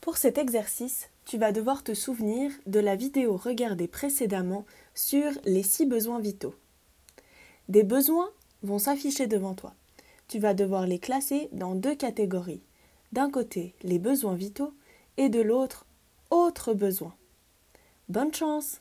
Pour cet exercice, tu vas devoir te souvenir de la vidéo regardée précédemment sur les six besoins vitaux. Des besoins vont s'afficher devant toi. Tu vas devoir les classer dans deux catégories. D'un côté, les besoins vitaux et de l'autre, autres besoins. Bonne chance